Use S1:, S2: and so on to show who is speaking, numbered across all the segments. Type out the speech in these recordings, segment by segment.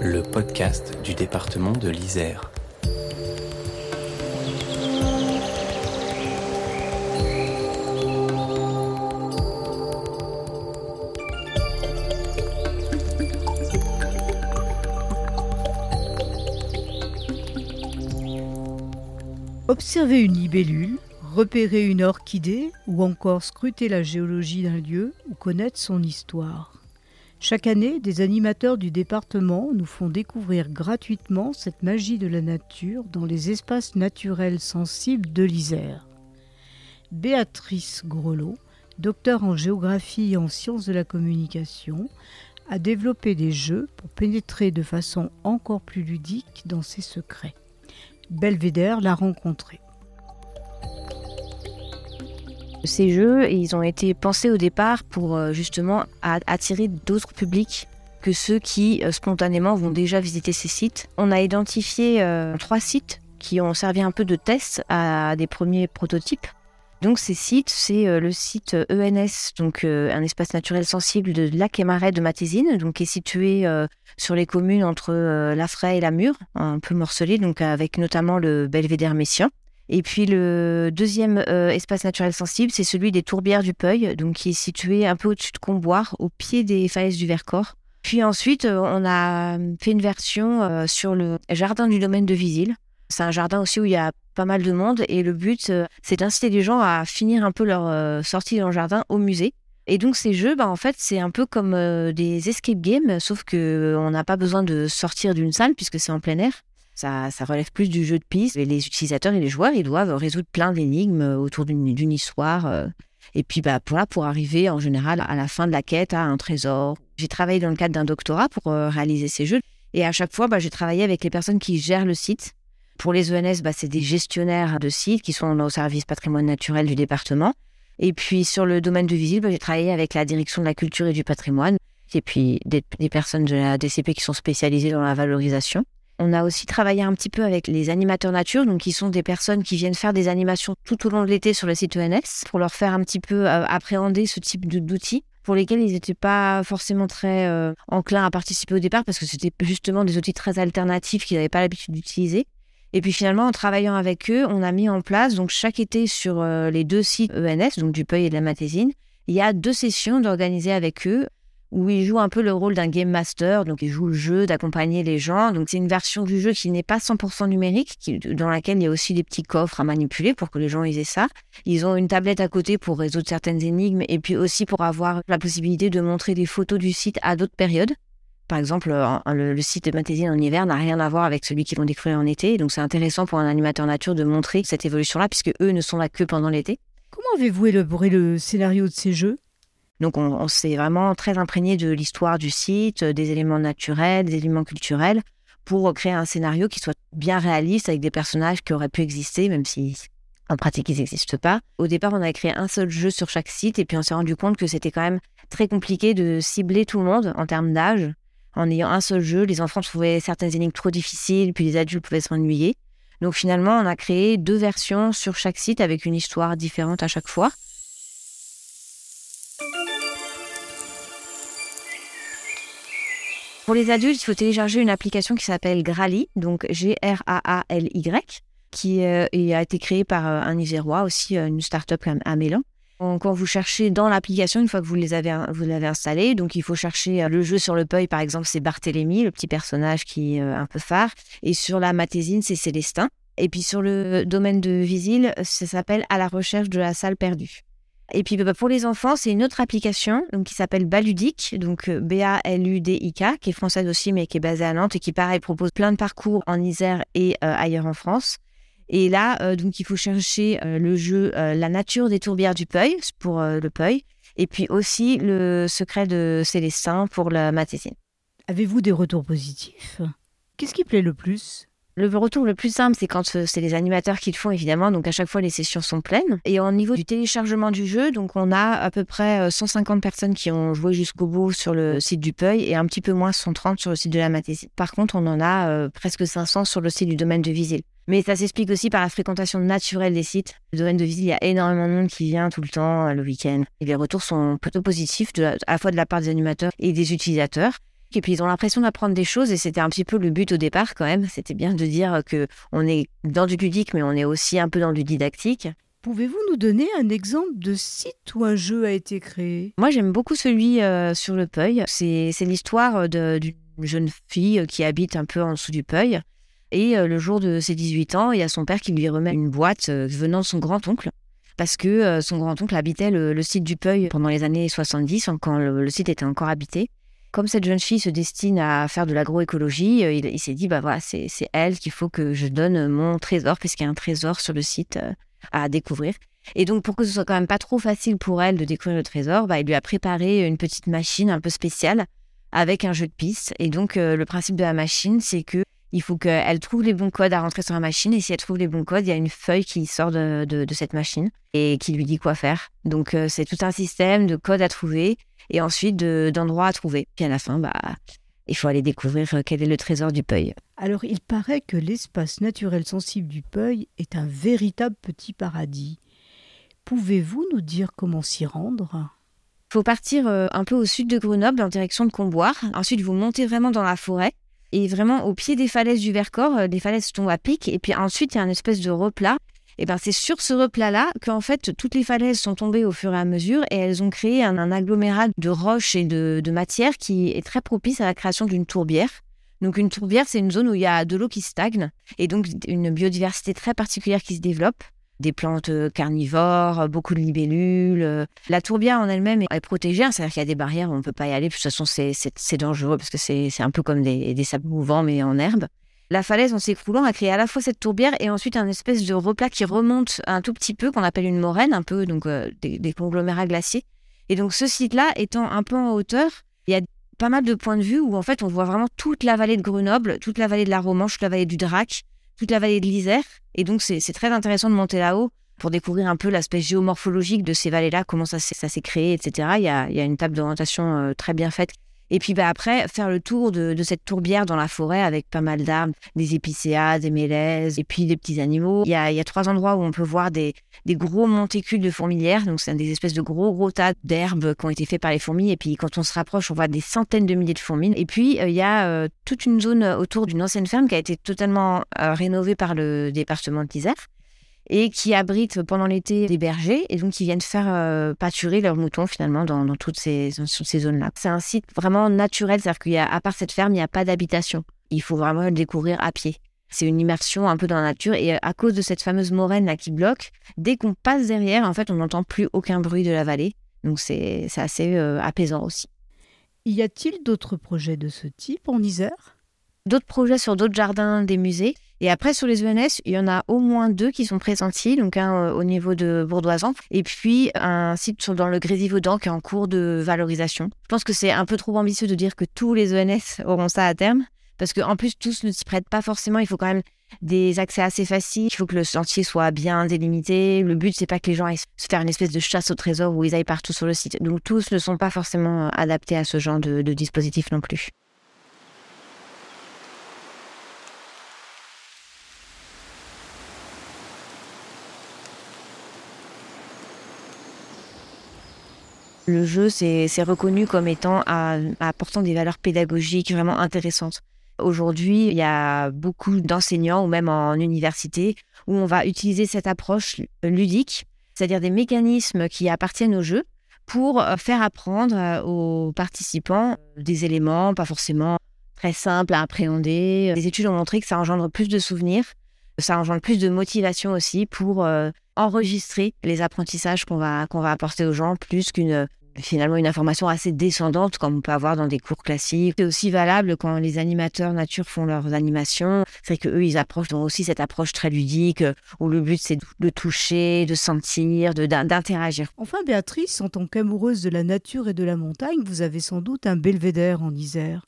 S1: Le podcast du département de l'Isère.
S2: Observer une libellule, repérer une orchidée ou encore scruter la géologie d'un lieu ou connaître son histoire. Chaque année, des animateurs du département nous font découvrir gratuitement cette magie de la nature dans les espaces naturels sensibles de l'Isère. Béatrice Grelot, docteur en géographie et en sciences de la communication, a développé des jeux pour pénétrer de façon encore plus ludique dans ses secrets. Belvédère l'a rencontré.
S3: Ces jeux, ils ont été pensés au départ pour euh, justement attirer d'autres publics que ceux qui euh, spontanément vont déjà visiter ces sites. On a identifié euh, trois sites qui ont servi un peu de test à des premiers prototypes. Donc ces sites, c'est le site ENS, donc un espace naturel sensible de lac et marais de Matésine, donc qui est situé sur les communes entre La Fraie et la Mure, un peu morcelé, donc avec notamment le belvédère messien. Et puis le deuxième espace naturel sensible, c'est celui des Tourbières du Peuil, donc qui est situé un peu au-dessus de Comboire, au pied des falaises du Vercors. Puis ensuite, on a fait une version sur le jardin du domaine de Visil. C'est un jardin aussi où il y a pas mal de monde et le but, euh, c'est d'inciter les gens à finir un peu leur euh, sortie dans le jardin au musée. Et donc ces jeux, bah, en fait, c'est un peu comme euh, des escape games, sauf que on n'a pas besoin de sortir d'une salle puisque c'est en plein air. Ça, relève plus du jeu de piste. Et les utilisateurs et les joueurs, ils doivent résoudre plein d'énigmes autour d'une histoire. Et puis, bah, pour, pour arriver en général à la fin de la quête à un trésor. J'ai travaillé dans le cadre d'un doctorat pour réaliser ces jeux. Et à chaque fois, bah, j'ai travaillé avec les personnes qui gèrent le site pour les ENS, bah, c'est des gestionnaires de sites qui sont au service patrimoine naturel du département. Et puis sur le domaine du visible, j'ai travaillé avec la direction de la culture et du patrimoine, et puis des, personnes de la DCP qui sont spécialisées dans la valorisation. On a aussi travaillé un petit peu avec les animateurs nature, donc qui sont des personnes qui viennent faire des animations tout au long de l'été sur le site ENS pour leur faire un petit peu euh, appréhender ce type d'outils pour lesquels ils n'étaient pas forcément très euh, enclins à participer au départ parce que c'était justement des outils très alternatifs qu'ils n'avaient pas l'habitude d'utiliser. Et puis finalement, en travaillant avec eux, on a mis en place, donc chaque été sur euh, les deux sites ENS, donc du Peuil et de la Matésine, il y a deux sessions d'organiser avec eux où ils jouent un peu le rôle d'un game master, donc ils jouent le jeu d'accompagner les gens. Donc c'est une version du jeu qui n'est pas 100% numérique, dans laquelle il y a aussi des petits coffres à manipuler pour que les gens aient ça. Ils ont une tablette à côté pour résoudre certaines énigmes et puis aussi pour avoir la possibilité de montrer des photos du site à d'autres périodes. Par exemple, le, site de Matésine en hiver n'a rien à voir avec celui qu'ils vont découvrir en été. Donc, c'est intéressant pour un animateur nature de montrer cette évolution-là, puisque eux ne sont là que pendant l'été.
S2: Comment avez-vous élaboré le scénario de ces jeux?
S3: Donc, on, s'est vraiment très imprégné de l'histoire du site, des éléments naturels, des éléments culturels, pour créer un scénario qui soit bien réaliste avec des personnages qui auraient pu exister, même si en pratique ils n'existent pas. Au départ, on a créé un seul jeu sur chaque site, et puis on s'est rendu compte que c'était quand même très compliqué de cibler tout le monde en termes d'âge en ayant un seul jeu, les enfants trouvaient certaines énigmes trop difficiles, puis les adultes pouvaient s'ennuyer. Donc finalement, on a créé deux versions sur chaque site avec une histoire différente à chaque fois. Pour les adultes, il faut télécharger une application qui s'appelle Grali, donc G-R-A-A-L-Y, qui euh, a été créée par euh, un Isérois, aussi euh, une start-up à Mélan quand vous cherchez dans l'application, une fois que vous les avez, l'avez installé, donc il faut chercher le jeu sur le Peuil, par exemple, c'est Barthélemy, le petit personnage qui est un peu phare. Et sur la Matésine, c'est Célestin. Et puis sur le domaine de Visil, ça s'appelle À la recherche de la salle perdue. Et puis bah, pour les enfants, c'est une autre application qui s'appelle Baludic, donc euh, B-A-L-U-D-I-K, qui est française aussi, mais qui est basée à Nantes et qui, pareil, propose plein de parcours en Isère et ailleurs en France. Et là, euh, donc, il faut chercher euh, le jeu euh, La nature des tourbières du Peuil pour le Peuil, et puis aussi le secret de Célestin pour la Matésine.
S2: Avez-vous des retours positifs? Qu'est-ce qui plaît le plus?
S3: Le retour le plus simple, c'est quand c'est les animateurs qui le font, évidemment. Donc, à chaque fois, les sessions sont pleines. Et au niveau du téléchargement du jeu, donc, on a à peu près 150 personnes qui ont joué jusqu'au bout sur le site du Peuil et un petit peu moins 130 sur le site de la Matésine. Par contre, on en a presque 500 sur le site du domaine de Visil. Mais ça s'explique aussi par la fréquentation naturelle des sites. Le domaine de visite, il y a énormément de monde qui vient tout le temps, euh, le week-end. Et les retours sont plutôt positifs, à la fois de la part des animateurs et des utilisateurs. Et puis ils ont l'impression d'apprendre des choses et c'était un petit peu le but au départ quand même. C'était bien de dire que on est dans du ludique mais on est aussi un peu dans du didactique.
S2: Pouvez-vous nous donner un exemple de site où un jeu a été créé?
S3: Moi j'aime beaucoup celui euh, sur le Peuil. C'est l'histoire d'une jeune fille qui habite un peu en dessous du Peuil et euh, le jour de ses 18 ans, il y a son père qui lui remet une boîte euh, venant de son grand-oncle. Parce que son grand-oncle habitait le, site du Peuil pendant les années 70, quand le, site était encore habité. Comme cette jeune fille se destine à faire de l'agroécologie, il, s'est dit bah voilà, c'est elle qu'il faut que je donne mon trésor, puisqu'il y a un trésor sur le site à découvrir. Et donc, pour que ce soit quand même pas trop facile pour elle de découvrir le trésor, bah, il lui a préparé une petite machine un peu spéciale avec un jeu de piste. Et donc, le principe de la machine, c'est que il faut qu'elle trouve les bons codes à rentrer sur la machine. Et si elle trouve les bons codes, il y a une feuille qui sort de, cette machine et qui lui dit quoi faire. Donc, euh, c'est tout un système de codes à trouver et ensuite d'endroits à trouver. Puis à la fin, bah, il faut aller découvrir euh, quel est le trésor du Peuil.
S2: Alors, il paraît que l'espace naturel sensible du Peuil est un véritable petit paradis. Pouvez-vous nous dire comment s'y rendre?
S3: Il faut partir euh, un peu au sud de Grenoble en direction de Comboire. Ensuite, vous montez vraiment dans la forêt et vraiment au pied des falaises du Vercors, euh, les falaises tombent à pic, et puis ensuite il y a une espèce de replat. Et ben c'est sur ce replat-là qu'en fait toutes les falaises sont tombées au fur et à mesure et elles ont créé un, agglomérat de roches et de, de matière qui est très propice à la création d'une tourbière. Donc une tourbière, c'est une zone où il y a de l'eau qui stagne et donc une biodiversité très particulière qui se développe des plantes euh, carnivores, beaucoup de libellules. La tourbière en elle-même est protégée, hein, c'est-à-dire qu'il y a des barrières où on ne peut pas y aller. De toute façon, c'est dangereux parce que c'est un peu comme des sables mouvants, mais en herbe. La falaise, en s'écroulant, a créé à la fois cette tourbière et ensuite un espèce de replat qui remonte un tout petit peu, qu'on appelle une moraine, un peu, donc des, conglomérats glaciers. Et donc ce site-là, étant un peu en hauteur, il y a pas mal de points de vue où en fait on voit vraiment toute la vallée de Grenoble, toute la vallée de la Romanche, toute la vallée du Drac, toute la vallée de l'Isère. Et donc, c'est très intéressant de monter là-haut pour découvrir un peu l'aspect géomorphologique de ces vallées-là, comment ça, s'est créé, etc. Il y a, il y a une table d'orientation euh, très bien faite et puis bah, après, faire le tour de, cette tourbière dans la forêt avec pas mal d'arbres, des épicéas, des mélèzes et puis des petits animaux. Il y a, trois endroits où on peut voir des, gros monticules de fourmilières. Donc, c'est des espèces de gros, gros tas d'herbes qui ont été faits par les fourmis. Et puis, quand on se rapproche, on voit des centaines de milliers de fourmis. Et puis, euh, il y a euh, toute une zone autour d'une ancienne ferme qui a été totalement euh, rénovée par le département de l'Isère et qui abritent pendant l'été des bergers et donc qui viennent faire euh, pâturer leurs moutons finalement dans, toutes ces, ces zones-là. C'est un site vraiment naturel, c'est-à-dire qu'à part cette ferme, il n'y a pas d'habitation. Il faut vraiment le découvrir à pied. C'est une immersion un peu dans la nature et à cause de cette fameuse moraine là qui bloque, dès qu'on passe derrière, en fait, on n'entend plus aucun bruit de la vallée. Donc c'est assez euh, apaisant aussi.
S2: Y a-t-il d'autres projets de ce type en Isère?
S3: D'autres projets sur d'autres jardins des musées et après, sur les ENS, il y en a au moins deux qui sont pressentis, donc un euh, au niveau de Bourdoisan, et puis un site dans le Grésivaudan qui est en cours de valorisation. Je pense que c'est un peu trop ambitieux de dire que tous les ENS auront ça à terme, parce qu'en plus, tous ne s'y prêtent pas forcément. Il faut quand même des accès assez faciles. Il faut que le sentier soit bien délimité. Le but, c'est pas que les gens aillent se faire une espèce de chasse au trésor où ils aillent partout sur le site. Donc tous ne sont pas forcément adaptés à ce genre de dispositif non plus. Le jeu, c'est reconnu comme étant apportant des valeurs pédagogiques vraiment intéressantes. Aujourd'hui, il y a beaucoup d'enseignants ou même en université où on va utiliser cette approche ludique, c'est-à-dire des mécanismes qui appartiennent au jeu pour euh, faire apprendre euh, aux participants des éléments pas forcément très simples à appréhender. Des études ont montré que ça engendre plus de souvenirs, ça engendre plus de motivation aussi pour euh, enregistrer les apprentissages qu'on va, va apporter aux gens, plus qu'une finalement une information assez descendante comme on peut avoir dans des cours classiques. C'est aussi valable quand les animateurs nature font leurs animations. C'est que eux ils approchent donc aussi cette approche très ludique euh, où le but c'est de toucher, de sentir, d'interagir.
S2: Enfin Béatrice, en tant qu'amoureuse de la nature et de la montagne, vous avez sans doute un belvédère en Isère.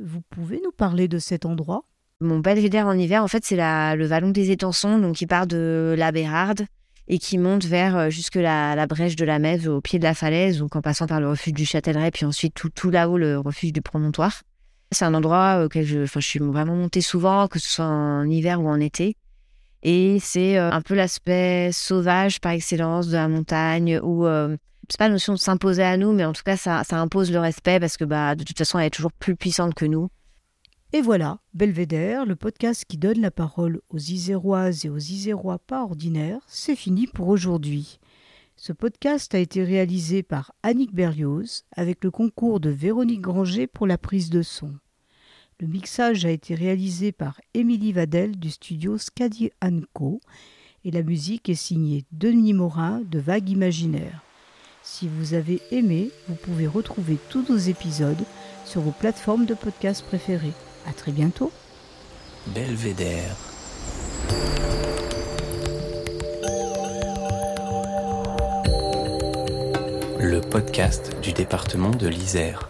S2: Vous pouvez nous parler de cet endroit?
S3: Mon belvédère en hiver, en fait, c'est le vallon des Étançons, donc qui part de la Bérarde et qui monte vers euh, jusque la, la brèche de la Mève au pied de la falaise, donc en passant par le refuge du Châtellerault, puis ensuite tout, tout là-haut le refuge du promontoire. C'est un endroit auquel je, je suis vraiment montée souvent, que ce soit en hiver ou en été. Et c'est euh, un peu l'aspect sauvage par excellence de la montagne où euh, c'est pas la notion de s'imposer à nous, mais en tout cas, ça, ça impose le respect parce que bah, de toute façon, elle est toujours plus puissante que nous.
S2: Et voilà, Belvédère, le podcast qui donne la parole aux Iséroises et aux Isérois pas ordinaires, c'est fini pour aujourd'hui. Ce podcast a été réalisé par Annick Berlioz avec le concours de Véronique Granger pour la prise de son. Le mixage a été réalisé par Émilie Vadel du studio Scadi Co et la musique est signée Denis Morin de Vague Imaginaire. Si vous avez aimé, vous pouvez retrouver tous nos épisodes sur vos plateformes de podcast préférées. À très bientôt.
S1: Belvédère. Le podcast du département de l'Isère.